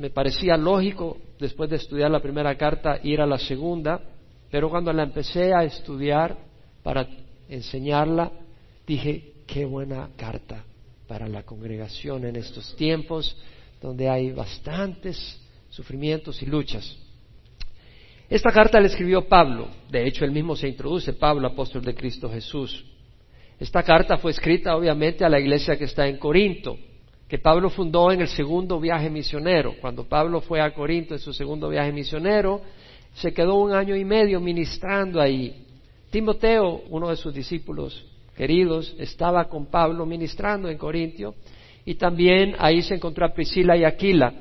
Me parecía lógico, después de estudiar la primera carta, ir a la segunda, pero cuando la empecé a estudiar para enseñarla, dije, qué buena carta para la congregación en estos tiempos donde hay bastantes sufrimientos y luchas. Esta carta la escribió Pablo, de hecho él mismo se introduce, Pablo, apóstol de Cristo Jesús. Esta carta fue escrita obviamente a la iglesia que está en Corinto, que Pablo fundó en el segundo viaje misionero. Cuando Pablo fue a Corinto en su segundo viaje misionero, se quedó un año y medio ministrando ahí. Timoteo, uno de sus discípulos queridos, estaba con Pablo ministrando en Corintio y también ahí se encontró a Priscila y Aquila.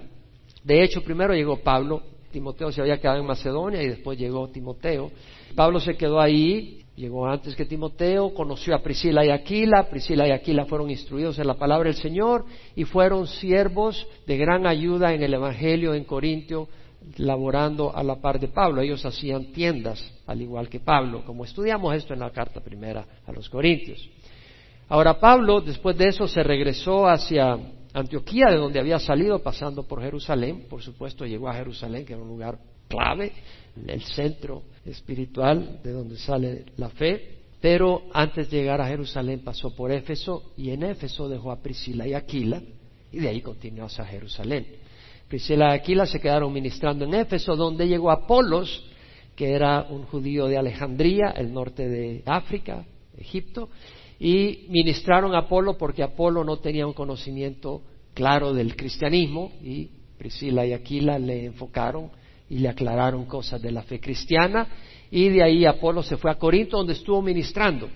De hecho, primero llegó Pablo, Timoteo se había quedado en Macedonia y después llegó Timoteo. Pablo se quedó ahí, llegó antes que Timoteo, conoció a Priscila y Aquila, Priscila y Aquila fueron instruidos en la palabra del Señor y fueron siervos de gran ayuda en el Evangelio en Corintio, laborando a la par de Pablo. Ellos hacían tiendas, al igual que Pablo, como estudiamos esto en la carta primera a los Corintios. Ahora Pablo, después de eso, se regresó hacia Antioquía, de donde había salido, pasando por Jerusalén. Por supuesto, llegó a Jerusalén, que era un lugar clave, el centro espiritual de donde sale la fe. Pero antes de llegar a Jerusalén pasó por Éfeso y en Éfeso dejó a Priscila y Aquila y de ahí continuó hacia Jerusalén. Priscila y Aquila se quedaron ministrando en Éfeso, donde llegó Apolos, que era un judío de Alejandría, el norte de África, Egipto, y ministraron a Apolo porque Apolo no tenía un conocimiento claro del cristianismo y Priscila y Aquila le enfocaron y le aclararon cosas de la fe cristiana y de ahí Apolo se fue a Corinto donde estuvo ministrando.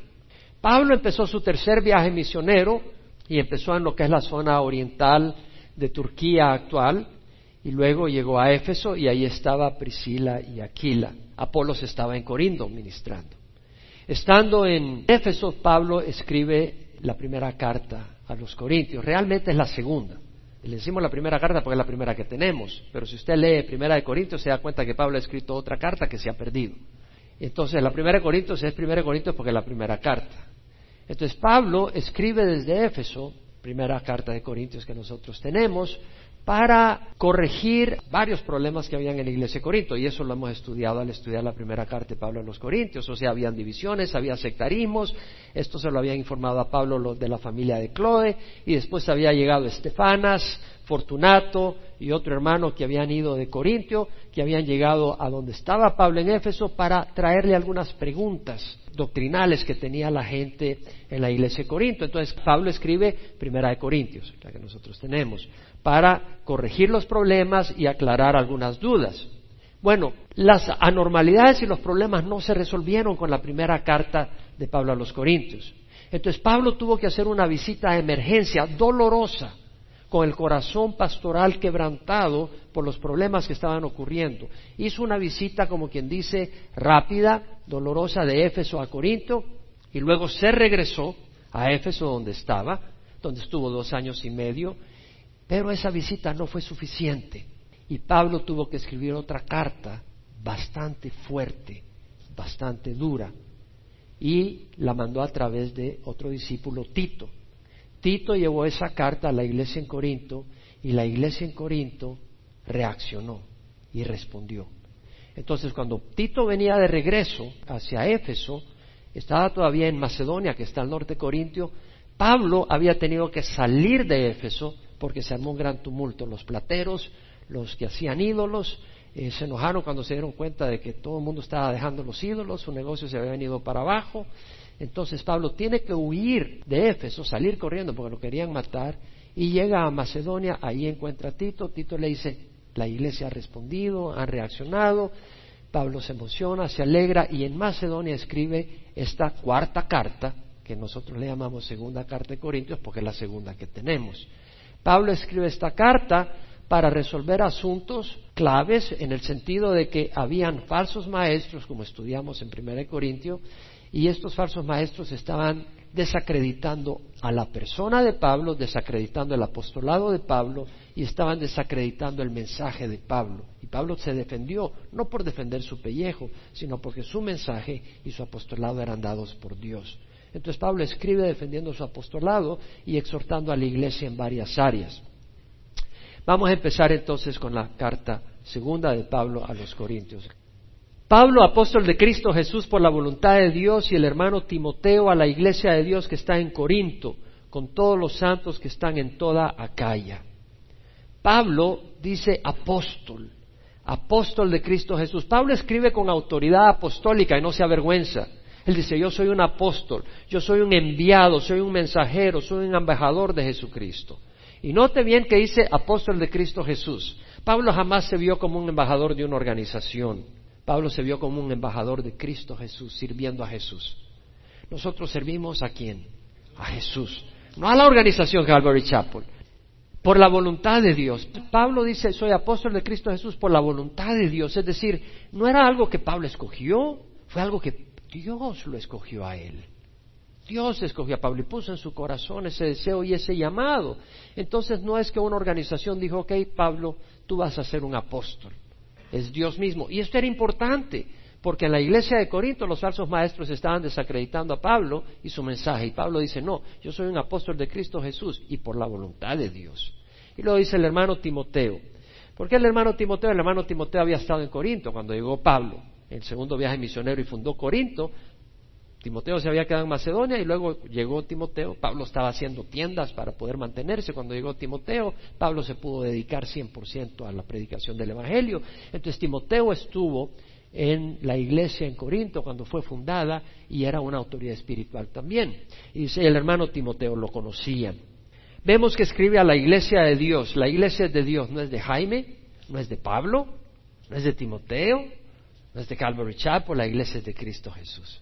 Pablo empezó su tercer viaje misionero y empezó en lo que es la zona oriental de Turquía actual y luego llegó a Éfeso y ahí estaba Priscila y Aquila. Apolos estaba en Corinto ministrando. Estando en Éfeso, Pablo escribe la primera carta a los Corintios. Realmente es la segunda. Le decimos la primera carta porque es la primera que tenemos. Pero si usted lee Primera de Corintios, se da cuenta que Pablo ha escrito otra carta que se ha perdido. Entonces, la primera de Corintios es Primera de Corintios porque es la primera carta. Entonces, Pablo escribe desde Éfeso, primera carta de Corintios que nosotros tenemos, para corregir varios problemas que habían en la iglesia de Corinto, y eso lo hemos estudiado al estudiar la primera carta de Pablo a los Corintios, o sea, habían divisiones, había sectarismos, esto se lo había informado a Pablo de la familia de Chloe, y después había llegado Estefanas, Fortunato y otro hermano que habían ido de Corintio, que habían llegado a donde estaba Pablo en Éfeso para traerle algunas preguntas doctrinales que tenía la gente en la iglesia de Corinto. Entonces Pablo escribe Primera de Corintios, la que nosotros tenemos para corregir los problemas y aclarar algunas dudas. Bueno, las anormalidades y los problemas no se resolvieron con la primera carta de Pablo a los Corintios. Entonces Pablo tuvo que hacer una visita de emergencia dolorosa, con el corazón pastoral quebrantado por los problemas que estaban ocurriendo. Hizo una visita, como quien dice, rápida, dolorosa de Éfeso a Corinto, y luego se regresó a Éfeso donde estaba, donde estuvo dos años y medio, pero esa visita no fue suficiente y Pablo tuvo que escribir otra carta bastante fuerte, bastante dura, y la mandó a través de otro discípulo, Tito. Tito llevó esa carta a la iglesia en Corinto y la iglesia en Corinto reaccionó y respondió. Entonces, cuando Tito venía de regreso hacia Éfeso, estaba todavía en Macedonia, que está al norte de Corintio, Pablo había tenido que salir de Éfeso porque se armó un gran tumulto. Los plateros, los que hacían ídolos, eh, se enojaron cuando se dieron cuenta de que todo el mundo estaba dejando los ídolos, su negocio se había venido para abajo. Entonces Pablo tiene que huir de Éfeso, salir corriendo porque lo querían matar, y llega a Macedonia, ahí encuentra a Tito, Tito le dice, la iglesia ha respondido, han reaccionado, Pablo se emociona, se alegra y en Macedonia escribe esta cuarta carta, que nosotros le llamamos segunda carta de Corintios porque es la segunda que tenemos. Pablo escribe esta carta para resolver asuntos claves en el sentido de que habían falsos maestros, como estudiamos en 1 Corintio, y estos falsos maestros estaban desacreditando a la persona de Pablo, desacreditando el apostolado de Pablo y estaban desacreditando el mensaje de Pablo. Y Pablo se defendió, no por defender su pellejo, sino porque su mensaje y su apostolado eran dados por Dios. Entonces Pablo escribe defendiendo su apostolado y exhortando a la iglesia en varias áreas. Vamos a empezar entonces con la carta segunda de Pablo a los Corintios. Pablo, apóstol de Cristo Jesús por la voluntad de Dios, y el hermano Timoteo a la iglesia de Dios que está en Corinto, con todos los santos que están en toda Acaya. Pablo dice apóstol, apóstol de Cristo Jesús. Pablo escribe con autoridad apostólica y no se avergüenza. Él dice, yo soy un apóstol, yo soy un enviado, soy un mensajero, soy un embajador de Jesucristo. Y note bien que dice apóstol de Cristo Jesús. Pablo jamás se vio como un embajador de una organización. Pablo se vio como un embajador de Cristo Jesús, sirviendo a Jesús. Nosotros servimos a quién? A Jesús. No a la organización Calvary Chapel. Por la voluntad de Dios. Pablo dice, soy apóstol de Cristo Jesús por la voluntad de Dios. Es decir, no era algo que Pablo escogió, fue algo que Dios lo escogió a él. Dios escogió a Pablo y puso en su corazón ese deseo y ese llamado. Entonces no es que una organización dijo, ok, Pablo, tú vas a ser un apóstol. Es Dios mismo. Y esto era importante, porque en la iglesia de Corinto los falsos maestros estaban desacreditando a Pablo y su mensaje. Y Pablo dice, no, yo soy un apóstol de Cristo Jesús y por la voluntad de Dios. Y luego dice el hermano Timoteo. ¿Por qué el hermano Timoteo? El hermano Timoteo había estado en Corinto cuando llegó Pablo, el segundo viaje misionero y fundó Corinto. Timoteo se había quedado en Macedonia y luego llegó Timoteo. Pablo estaba haciendo tiendas para poder mantenerse. Cuando llegó Timoteo, Pablo se pudo dedicar 100% a la predicación del Evangelio. Entonces Timoteo estuvo en la iglesia en Corinto cuando fue fundada y era una autoridad espiritual también. Y el hermano Timoteo lo conocía. Vemos que escribe a la iglesia de Dios. La iglesia de Dios no es de Jaime, no es de Pablo, no es de Timoteo, no es de Calvary Chapel, la iglesia es de Cristo Jesús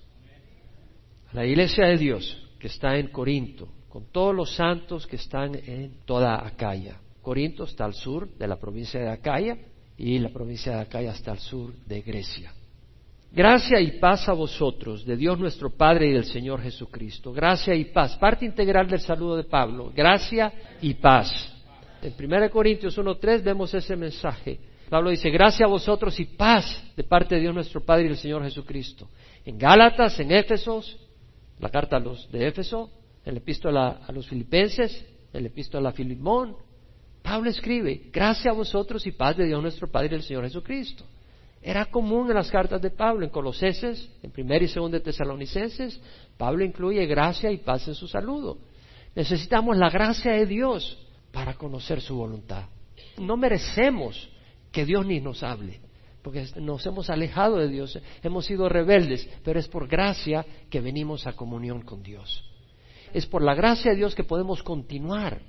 la iglesia de Dios que está en Corinto, con todos los santos que están en toda Acaya. Corinto está al sur de la provincia de Acaya y la provincia de Acaya está al sur de Grecia. Gracia y paz a vosotros, de Dios nuestro Padre y del Señor Jesucristo. Gracia y paz. Parte integral del saludo de Pablo. Gracia y paz. En 1 Corintios 1.3 vemos ese mensaje. Pablo dice, gracia a vosotros y paz de parte de Dios nuestro Padre y del Señor Jesucristo. En Gálatas, en Éfesos, la carta a los de Éfeso, el epístola a los filipenses, el epístola a Filimón. Pablo escribe, gracias a vosotros y paz de Dios nuestro Padre y del Señor Jesucristo. Era común en las cartas de Pablo, en Colosenses, en primera y segunda de Tesalonicenses, Pablo incluye gracia y paz en su saludo. Necesitamos la gracia de Dios para conocer su voluntad. No merecemos que Dios ni nos hable porque nos hemos alejado de Dios, hemos sido rebeldes, pero es por gracia que venimos a comunión con Dios. Es por la gracia de Dios que podemos continuar.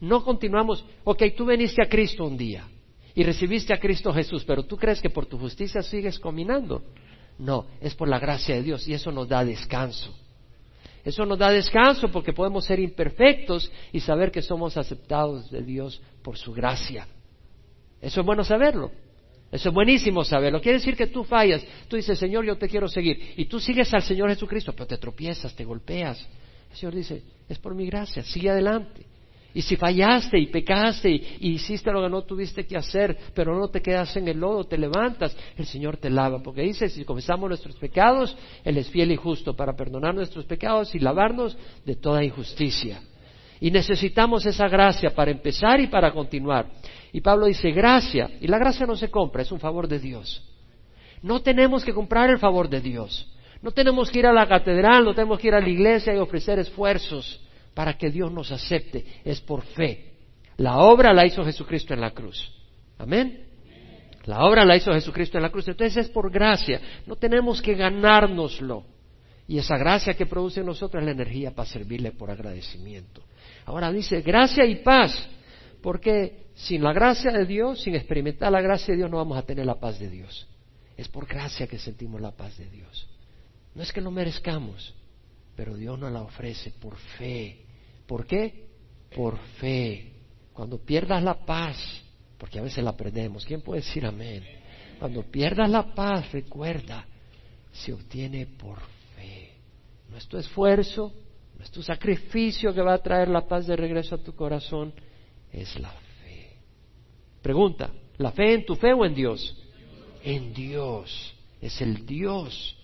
No continuamos, ok, tú veniste a Cristo un día y recibiste a Cristo Jesús, pero tú crees que por tu justicia sigues combinando. No, es por la gracia de Dios y eso nos da descanso. Eso nos da descanso porque podemos ser imperfectos y saber que somos aceptados de Dios por su gracia. Eso es bueno saberlo. Eso es buenísimo saberlo. Quiere decir que tú fallas. Tú dices, Señor, yo te quiero seguir. Y tú sigues al Señor Jesucristo, pero te tropiezas, te golpeas. El Señor dice, es por mi gracia, sigue adelante. Y si fallaste y pecaste y, hiciste lo que no tuviste que hacer, pero no te quedas en el lodo, te levantas, el Señor te lava. Porque dice, si confesamos nuestros pecados, Él es fiel y justo para perdonar nuestros pecados y lavarnos de toda injusticia. Y necesitamos esa gracia para empezar y para continuar. Y Pablo dice, gracia. Y la gracia no se compra, es un favor de Dios. No tenemos que comprar el favor de Dios. No tenemos que ir a la catedral, no tenemos que ir a la iglesia y ofrecer esfuerzos para que Dios nos acepte. Es por fe. La obra la hizo Jesucristo en la cruz. Amén. La obra la hizo Jesucristo en la cruz. Entonces es por gracia. No tenemos que ganárnoslo. Y esa gracia que produce en nosotros es la energía para servirle por agradecimiento. Ahora dice, gracia y paz, porque sin la gracia de Dios, sin experimentar la gracia de Dios, no vamos a tener la paz de Dios. Es por gracia que sentimos la paz de Dios. No es que lo merezcamos, pero Dios nos la ofrece por fe. ¿Por qué? Por fe. Cuando pierdas la paz, porque a veces la perdemos, ¿quién puede decir amén? Cuando pierdas la paz, recuerda, se obtiene por fe. No es tu esfuerzo, tu sacrificio que va a traer la paz de regreso a tu corazón, es la fe. Pregunta, ¿la fe en tu fe o en Dios? En Dios, es el Dios.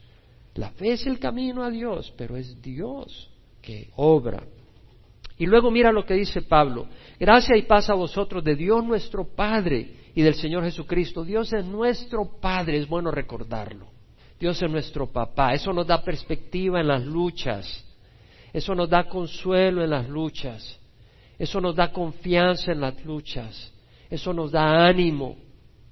La fe es el camino a Dios, pero es Dios que obra. Y luego mira lo que dice Pablo. Gracia y paz a vosotros de Dios nuestro Padre y del Señor Jesucristo. Dios es nuestro Padre, es bueno recordarlo. Dios es nuestro papá. Eso nos da perspectiva en las luchas. Eso nos da consuelo en las luchas. Eso nos da confianza en las luchas. Eso nos da ánimo.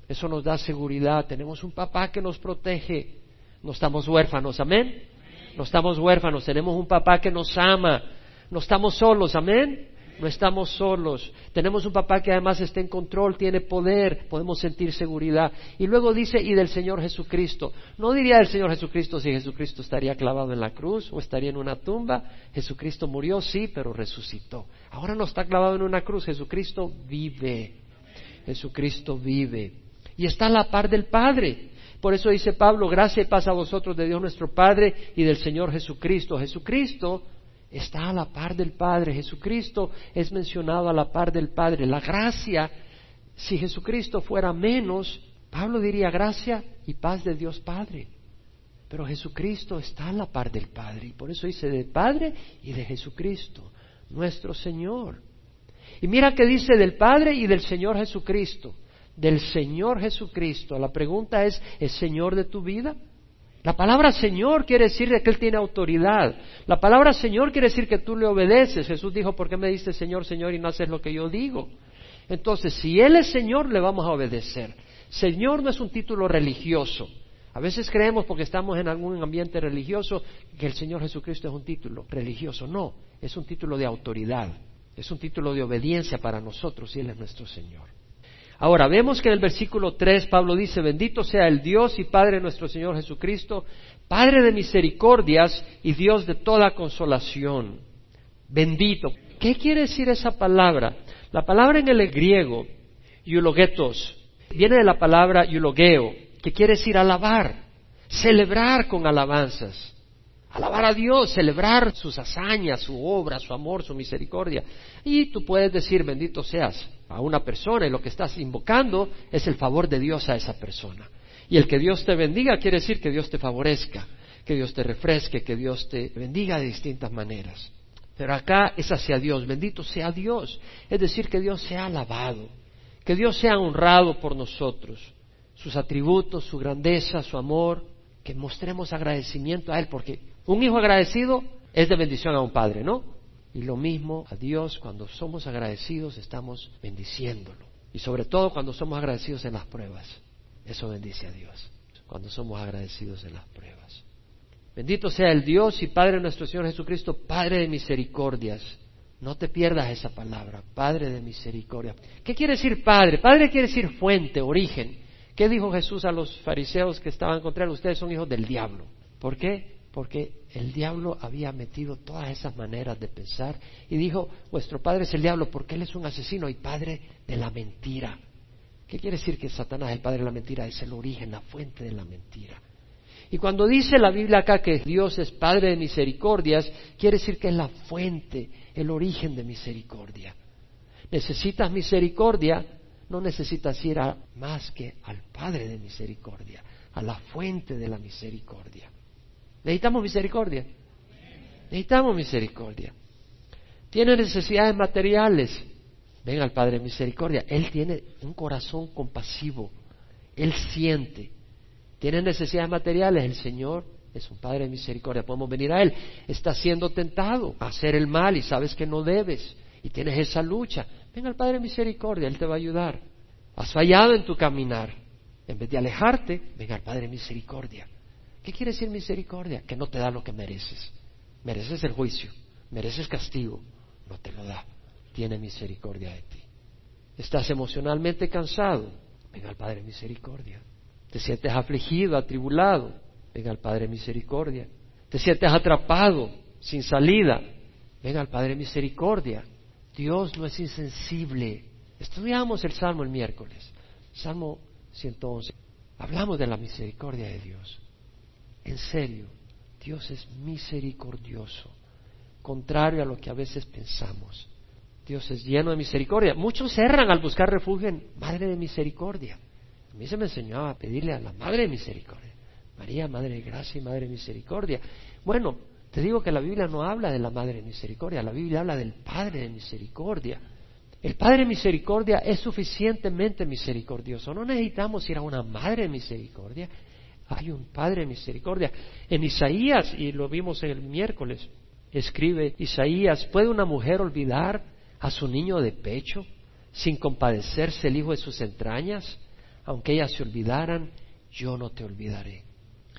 Eso nos da seguridad. Tenemos un papá que nos protege. No estamos huérfanos, amén. No estamos huérfanos. Tenemos un papá que nos ama. No estamos solos, amén. No estamos solos. Tenemos un papá que además está en control, tiene poder, podemos sentir seguridad. Y luego dice, y del Señor Jesucristo. No diría del Señor Jesucristo si Jesucristo estaría clavado en la cruz o estaría en una tumba. Jesucristo murió, sí, pero resucitó. Ahora no está clavado en una cruz, Jesucristo vive. Jesucristo vive. Y está a la par del Padre. Por eso dice Pablo, gracia y paz a vosotros de Dios nuestro Padre y del Señor Jesucristo. Jesucristo está a la par del Padre. Jesucristo es mencionado a la par del Padre. La gracia, si Jesucristo fuera menos, Pablo diría gracia y paz de Dios Padre. Pero Jesucristo está a la par del Padre. Y por eso dice del Padre y de Jesucristo, nuestro Señor. Y mira que dice del Padre y del Señor Jesucristo. Del Señor Jesucristo. La pregunta es, ¿es Señor de tu vida? La palabra Señor quiere decir que Él tiene autoridad. La palabra Señor quiere decir que tú le obedeces. Jesús dijo, ¿por qué me dices Señor, Señor y no haces lo que yo digo? Entonces, si Él es Señor, le vamos a obedecer. Señor no es un título religioso. A veces creemos porque estamos en algún ambiente religioso que el Señor Jesucristo es un título religioso. No, es un título de autoridad. Es un título de obediencia para nosotros y Él es nuestro Señor. Ahora, vemos que en el versículo 3 Pablo dice, bendito sea el Dios y Padre nuestro Señor Jesucristo, Padre de misericordias y Dios de toda consolación. Bendito. ¿Qué quiere decir esa palabra? La palabra en el griego, eulogetos, viene de la palabra eulogeo, que quiere decir alabar, celebrar con alabanzas. Alabar a Dios, celebrar sus hazañas, su obra, su amor, su misericordia. Y tú puedes decir, bendito seas a una persona y lo que estás invocando es el favor de Dios a esa persona. Y el que Dios te bendiga quiere decir que Dios te favorezca, que Dios te refresque, que Dios te bendiga de distintas maneras. Pero acá es hacia Dios, bendito sea Dios. Es decir, que Dios sea alabado, que Dios sea honrado por nosotros, sus atributos, su grandeza, su amor, que mostremos agradecimiento a Él, porque un hijo agradecido es de bendición a un padre, ¿no? Y lo mismo a Dios, cuando somos agradecidos, estamos bendiciéndolo. Y sobre todo cuando somos agradecidos en las pruebas. Eso bendice a Dios, cuando somos agradecidos en las pruebas. Bendito sea el Dios y Padre de nuestro Señor Jesucristo, Padre de misericordias. No te pierdas esa palabra, Padre de misericordia. ¿Qué quiere decir Padre? Padre quiere decir fuente, origen. ¿Qué dijo Jesús a los fariseos que estaban contra él? Ustedes son hijos del diablo. ¿Por qué? Porque el diablo había metido todas esas maneras de pensar y dijo, vuestro padre es el diablo porque él es un asesino y padre de la mentira. ¿Qué quiere decir que Satanás, el padre de la mentira, es el origen, la fuente de la mentira? Y cuando dice la Biblia acá que Dios es Padre de misericordias, quiere decir que es la fuente, el origen de misericordia. Necesitas misericordia, no necesitas ir a más que al Padre de misericordia, a la fuente de la misericordia. Necesitamos misericordia. Necesitamos misericordia. Tiene necesidades materiales. Venga al Padre de misericordia. Él tiene un corazón compasivo. Él siente. Tiene necesidades materiales. El Señor es un Padre de misericordia. Podemos venir a Él. Está siendo tentado a hacer el mal y sabes que no debes. Y tienes esa lucha. Venga al Padre de misericordia. Él te va a ayudar. Has fallado en tu caminar. En vez de alejarte, venga al Padre misericordia. ¿Qué quiere decir misericordia? Que no te da lo que mereces. Mereces el juicio, mereces castigo, no te lo da. Tiene misericordia de ti. Estás emocionalmente cansado, venga al Padre misericordia. Te sientes afligido, atribulado, venga al Padre misericordia. Te sientes atrapado, sin salida, venga al Padre misericordia. Dios no es insensible. Estudiamos el Salmo el miércoles, Salmo 111. Hablamos de la misericordia de Dios. En serio, Dios es misericordioso, contrario a lo que a veces pensamos. Dios es lleno de misericordia. Muchos erran al buscar refugio en Madre de Misericordia. A mí se me enseñaba a pedirle a la Madre de Misericordia. María, Madre de Gracia y Madre de Misericordia. Bueno, Te digo que la Biblia no habla de la Madre de Misericordia, la Biblia habla del Padre de Misericordia. El Padre de Misericordia es suficientemente misericordioso. No necesitamos ir a una Madre de Misericordia. Hay un Padre de Misericordia. En Isaías, y lo vimos el miércoles, escribe Isaías, ¿puede una mujer olvidar a su niño de pecho sin compadecerse el hijo de sus entrañas? Aunque ellas se olvidaran, yo no te olvidaré.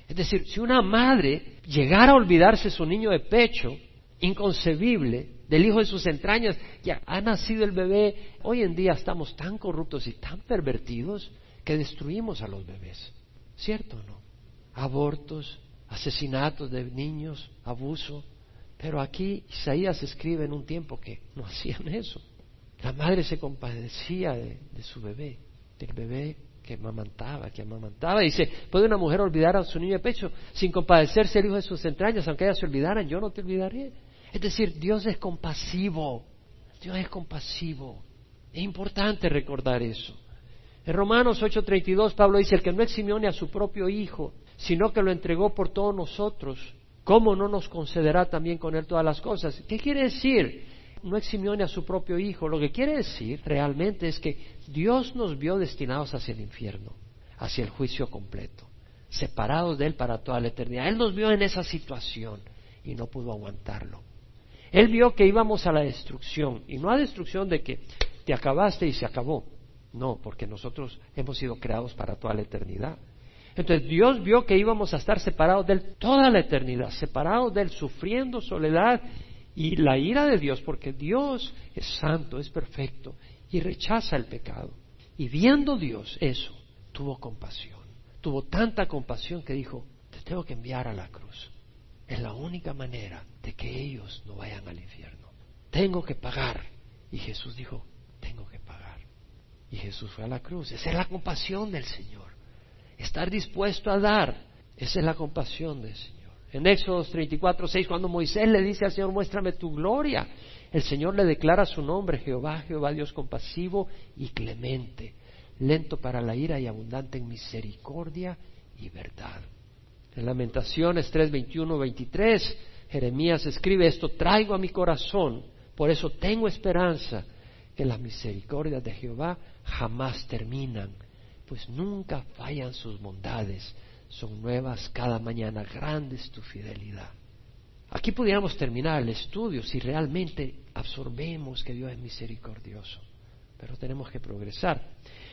Es decir, si una madre llegara a olvidarse su niño de pecho, inconcebible, del hijo de sus entrañas, ya ha nacido el bebé, hoy en día estamos tan corruptos y tan pervertidos que destruimos a los bebés. ¿Cierto o no? Abortos, asesinatos de niños, abuso. Pero aquí Isaías escribe en un tiempo que no hacían eso. La madre se compadecía de, su bebé, del bebé que amamantaba, que amamantaba. Dice, ¿puede una mujer olvidar a su niño de pecho sin compadecerse el hijo de sus entrañas, aunque ellas se olvidaran? Yo no te olvidaré. Es decir, Dios es compasivo. Dios es compasivo. Es importante recordar eso. En Romanos 8:32 Pablo dice, el que no eximió ni a su propio hijo, sino que lo entregó por todos nosotros, ¿cómo no nos concederá también con él todas las cosas? ¿Qué quiere decir? no eximió ni a su propio Hijo. Lo que quiere decir realmente es que Dios nos vio destinados hacia el infierno, hacia el juicio completo, separados de Él para toda la eternidad. Él nos vio en esa situación y no pudo aguantarlo. Él vio que íbamos a la destrucción, y no a destrucción de que te acabaste y se acabó. No, porque nosotros hemos sido creados para toda la eternidad. Entonces Dios vio que íbamos a estar separados de Él toda la eternidad, separados de Él, sufriendo soledad y la ira de Dios, porque Dios es santo, es perfecto y rechaza el pecado. Y viendo Dios eso, tuvo compasión. Tuvo tanta compasión que dijo, te tengo que enviar a la cruz. Es la única manera de que ellos no vayan al infierno. Tengo que pagar. Y Jesús dijo. Y Jesús fue a la cruz. Esa es la compasión del Señor. Estar dispuesto a dar. Esa es la compasión del Señor. En Éxodo 34, 6, cuando Moisés le dice al Señor, muéstrame tu gloria, el Señor le declara su nombre, Jehová, Jehová Dios compasivo y clemente, lento para la ira y abundante en misericordia y verdad. En Lamentaciones 3, 21, 23, Jeremías escribe esto, traigo a mi corazón, por eso tengo esperanza que las misericordias de Jehová jamás terminan, pues nunca fallan sus bondades son nuevas cada mañana, grande es tu fidelidad. Aquí pudiéramos terminar el estudio si realmente absorbemos que Dios es misericordioso, pero tenemos que progresar.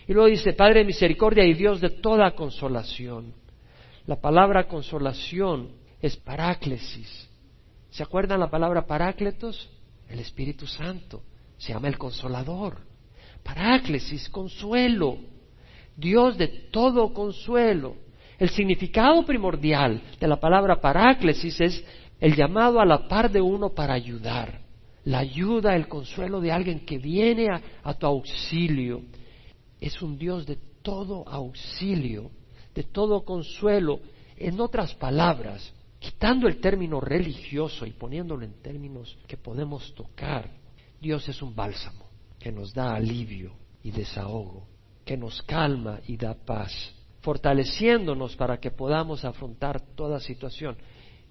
Y luego dice, Padre de misericordia y Dios de toda consolación. La palabra consolación es paráclesis. ¿Se acuerdan la palabra parácletos? El Espíritu Santo. Se llama el consolador. Paráclesis, consuelo. Dios de todo consuelo. El significado primordial de la palabra paráclesis es el llamado a la par de uno para ayudar, la ayuda, el consuelo de alguien que viene a, tu auxilio. Es un Dios de todo auxilio, de todo consuelo. En otras palabras, quitando el término religioso y poniéndolo en términos que podemos tocar, Dios es un bálsamo que nos da alivio y desahogo, que nos calma y da paz fortaleciéndonos para que podamos afrontar toda situación.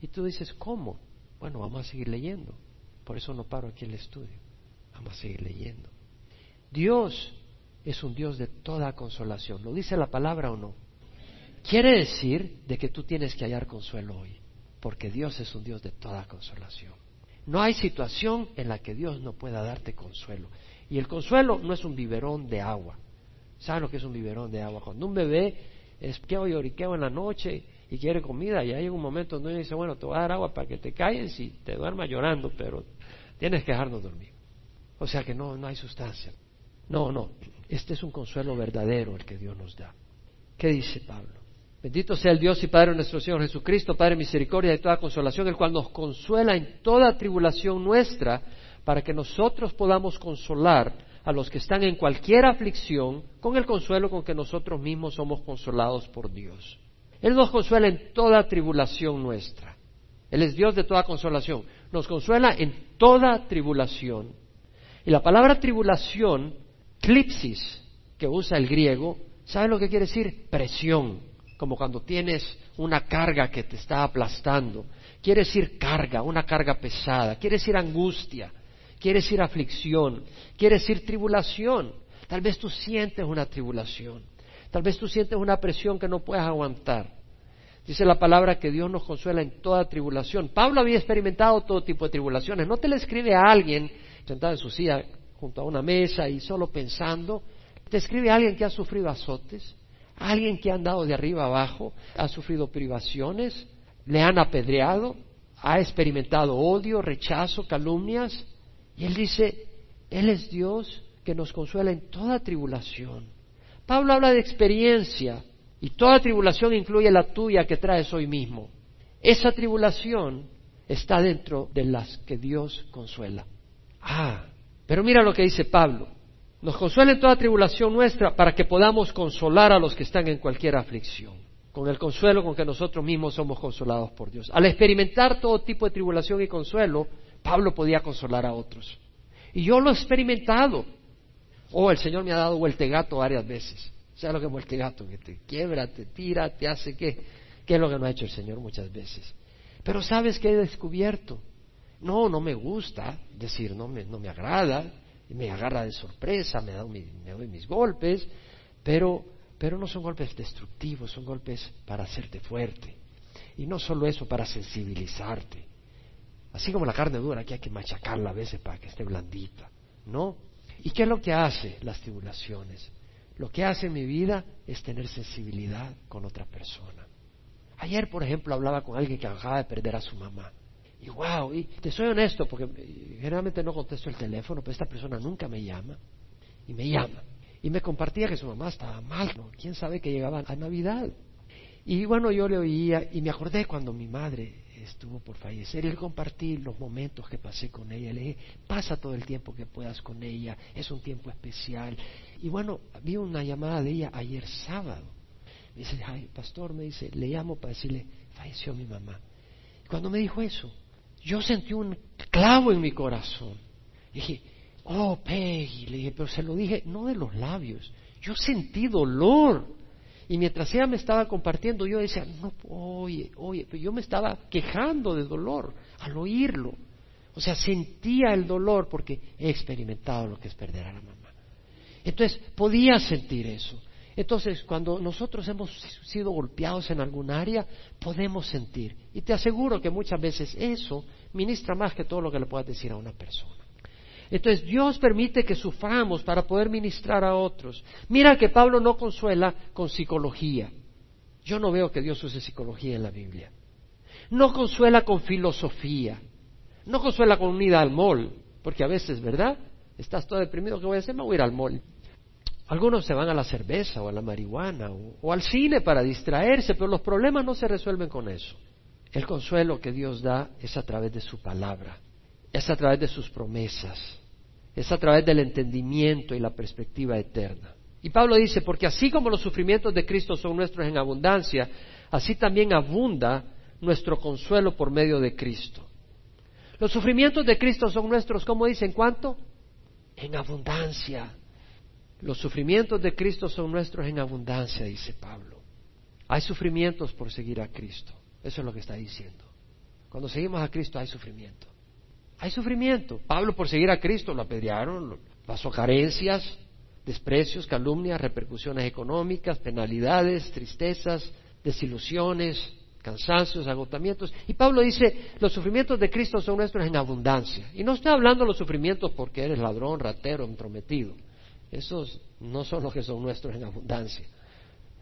Y tú dices, ¿cómo? Bueno, vamos a seguir leyendo. Por eso no paro aquí el estudio. Vamos a seguir leyendo. Dios es un Dios de toda consolación. ¿Lo dice la palabra o no? Quiere decir de que tú tienes que hallar consuelo hoy, porque Dios es un Dios de toda consolación. No hay situación en la que Dios no pueda darte consuelo. Y el consuelo no es un biberón de agua. ¿Saben lo que es un biberón de agua? Cuando un bebé es que y lloriqueo en la noche y quiere comida y hay un momento donde dice, bueno, te voy a dar agua para que te calles y te duermas llorando, pero tienes que dejarnos dormir. O sea que no, no hay sustancia. No, no, este es un consuelo verdadero el que Dios nos da. ¿Qué dice Pablo? Bendito sea el Dios y Padre nuestro Señor Jesucristo, Padre misericordia de toda consolación, el cual nos consuela en toda tribulación nuestra, para que nosotros podamos consolar a los que están en cualquier aflicción con el consuelo con que nosotros mismos somos consolados por Dios. Él nos consuela en toda tribulación nuestra. Él es Dios de toda consolación. Nos consuela en toda tribulación. Y la palabra tribulación, clipsis, que usa el griego, ¿sabe lo que quiere decir? Presión, como cuando tienes una carga que te está aplastando. Quiere decir carga, una carga pesada. Quiere decir angustia. Quiere decir aflicción. Quiere decir tribulación. Tal vez tú sientes una tribulación. Tal vez tú sientes una presión que no puedes aguantar. Dice la palabra que Dios nos consuela en toda tribulación. Pablo había experimentado todo tipo de tribulaciones. No te le escribe a alguien sentado en su silla junto a una mesa y solo pensando. Te escribe a alguien que ha sufrido azotes, alguien que ha andado de arriba abajo, ha sufrido privaciones, le han apedreado, ha experimentado odio, rechazo, calumnias. Y él dice, Él es Dios que nos consuela en toda tribulación. Pablo habla de experiencia y toda tribulación incluye la tuya que traes hoy mismo. Esa tribulación está dentro de las que Dios consuela. Ah, pero mira lo que dice Pablo. Nos consuela en toda tribulación nuestra para que podamos consolar a los que están en cualquier aflicción, con el consuelo con que nosotros mismos somos consolados por Dios. Al experimentar todo tipo de tribulación y consuelo, Pablo podía consolar a otros. Y yo lo he experimentado. Oh, el Señor me ha dado vuelte gato varias veces. ¿Sabes lo que es vuelte gato? Que te quiebra, te tira, te hace qué. ¿Qué es lo que no ha hecho el Señor muchas veces? Pero ¿sabes qué he descubierto? No, no me gusta, decir, no me, no me agrada, me agarra de sorpresa, me, da me doy mis golpes, pero, pero no son golpes destructivos, son golpes para hacerte fuerte. Y no solo eso, para sensibilizarte. Así como la carne dura, que hay que machacarla a veces para que esté blandita, ¿no? ¿Y qué es lo que hace las tribulaciones? Lo que hace en mi vida es tener sensibilidad con otra persona. Ayer, por ejemplo, hablaba con alguien que acaba de perder a su mamá. Y wow, y te soy honesto, porque generalmente no contesto el teléfono, pero esta persona nunca me llama. Y me llama. Y me compartía que su mamá estaba mal, ¿no? ¿Quién sabe que llegaba a Navidad? Y bueno, yo le oía y me acordé cuando mi madre estuvo por fallecer y le compartí los momentos que pasé con ella. Le dije, pasa todo el tiempo que puedas con ella, es un tiempo especial. Y bueno, vi una llamada de ella ayer sábado. Me dice, ay, pastor, me dice, le llamo para decirle, falleció mi mamá. Y cuando me dijo eso, yo sentí un clavo en mi corazón. dije, oh, Peggy, le dije, pero se lo dije no de los labios. Yo sentí dolor. Y mientras ella me estaba compartiendo, yo decía, no, oye, oye, pero yo me estaba quejando de dolor al oírlo. O sea, sentía el dolor porque he experimentado lo que es perder a la mamá. Entonces, podía sentir eso. Entonces, cuando nosotros hemos sido golpeados en algún área, podemos sentir. Y te aseguro que muchas veces eso ministra más que todo lo que le puedas decir a una persona. Entonces, Dios permite que suframos para poder ministrar a otros. Mira que Pablo no consuela con psicología. Yo no veo que Dios use psicología en la Biblia. No consuela con filosofía. No consuela con unida al mol, porque a veces, ¿verdad? Estás todo deprimido, ¿qué voy a hacer? Me voy a ir al mol. Algunos se van a la cerveza o a la marihuana o, al cine para distraerse, pero los problemas no se resuelven con eso. El consuelo que Dios da es a través de su palabra, es a través de sus promesas, es a través del entendimiento y la perspectiva eterna. Y Pablo dice, porque así como los sufrimientos de Cristo son nuestros en abundancia, así también abunda nuestro consuelo por medio de Cristo. Los sufrimientos de Cristo son nuestros, ¿cómo dicen cuánto? En abundancia. Los sufrimientos de Cristo son nuestros en abundancia, dice Pablo. Hay sufrimientos por seguir a Cristo. Eso es lo que está diciendo. Cuando seguimos a Cristo hay sufrimiento. Hay sufrimiento. Pablo por seguir a Cristo lo apedrearon, pasó carencias, desprecios, calumnias, repercusiones económicas, penalidades, tristezas, desilusiones, cansancios, agotamientos. Y Pablo dice, los sufrimientos de Cristo son nuestros en abundancia. Y no está hablando de los sufrimientos porque eres ladrón, ratero, entrometido. Esos no son los que son nuestros en abundancia.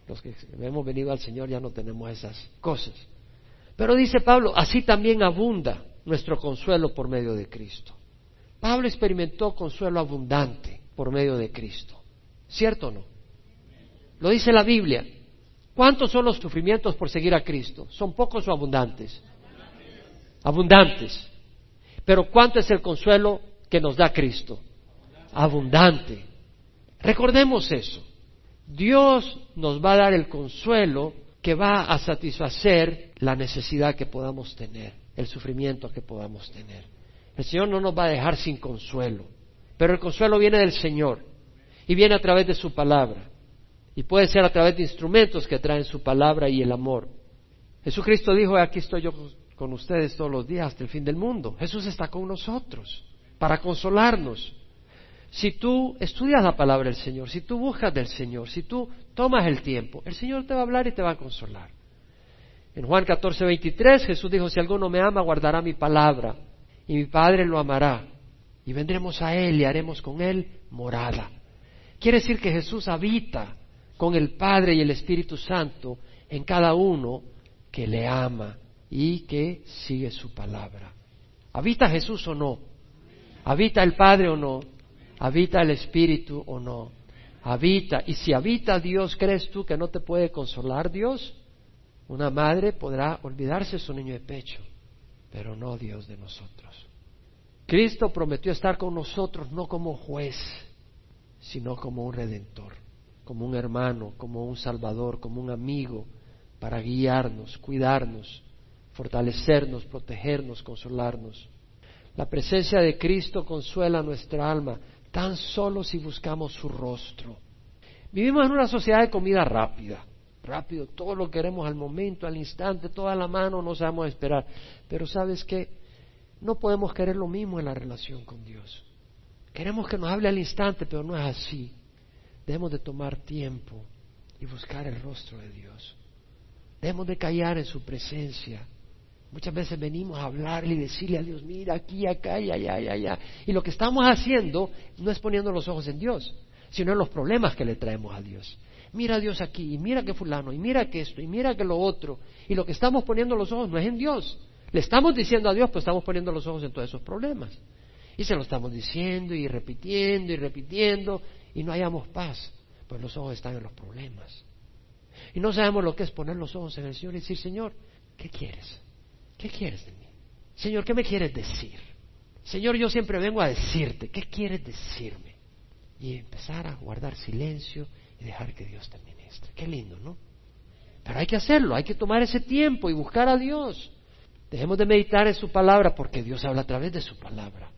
Los que hemos venido al Señor ya no tenemos esas cosas. Pero dice Pablo, así también abunda nuestro consuelo por medio de Cristo. Pablo experimentó consuelo abundante por medio de Cristo. ¿Cierto o no? Lo dice la Biblia. ¿Cuántos son los sufrimientos por seguir a Cristo? ¿Son pocos o abundantes? Abundantes. Pero ¿cuánto es el consuelo que nos da Cristo? Abundante. Recordemos eso. Dios nos va a dar el consuelo que va a satisfacer la necesidad que podamos tener, el sufrimiento que podamos tener. El Señor no nos va a dejar sin consuelo, pero el consuelo viene del Señor y viene a través de su palabra. Y puede ser a través de instrumentos que traen su palabra y el amor. Jesucristo dijo, aquí estoy yo con ustedes todos los días hasta el fin del mundo. Jesús está con nosotros para consolarnos. Si tú estudias la palabra del Señor, si tú buscas del Señor, si tú tomas el tiempo, el Señor te va a hablar y te va a consolar. En Juan 14, 23 Jesús dijo, si alguno me ama, guardará mi palabra y mi Padre lo amará. Y vendremos a Él y haremos con Él morada. Quiere decir que Jesús habita con el Padre y el Espíritu Santo en cada uno que le ama y que sigue su palabra. ¿Habita Jesús o no? ¿Habita el Padre o no? ¿Habita el Espíritu o no? Habita. Y si habita Dios, ¿crees tú que no te puede consolar Dios? Una madre podrá olvidarse de su niño de pecho, pero no Dios de nosotros. Cristo prometió estar con nosotros no como juez, sino como un redentor, como un hermano, como un salvador, como un amigo, para guiarnos, cuidarnos, fortalecernos, protegernos, consolarnos. La presencia de Cristo consuela nuestra alma tan solo si buscamos su rostro. Vivimos en una sociedad de comida rápida, rápido, todo lo queremos al momento, al instante, toda la mano, no sabemos esperar. Pero sabes que no podemos querer lo mismo en la relación con Dios. Queremos que nos hable al instante, pero no es así. Debemos de tomar tiempo y buscar el rostro de Dios. Debemos de callar en su presencia. Muchas veces venimos a hablarle y decirle a Dios, mira aquí, acá y allá, y allá. Y lo que estamos haciendo no es poniendo los ojos en Dios, sino en los problemas que le traemos a Dios. Mira a Dios aquí, y mira que fulano, y mira que esto, y mira que lo otro. Y lo que estamos poniendo los ojos no es en Dios. Le estamos diciendo a Dios, pues estamos poniendo los ojos en todos esos problemas. Y se lo estamos diciendo y repitiendo y repitiendo y no hayamos paz, pues los ojos están en los problemas. Y no sabemos lo que es poner los ojos en el Señor y decir, Señor, ¿qué quieres? ¿Qué quieres de mí? Señor, ¿qué me quieres decir? Señor, yo siempre vengo a decirte, ¿qué quieres decirme? Y empezar a guardar silencio y dejar que Dios te ministre. Qué lindo, ¿no? Pero hay que hacerlo, hay que tomar ese tiempo y buscar a Dios. Dejemos de meditar en su palabra porque Dios habla a través de su palabra.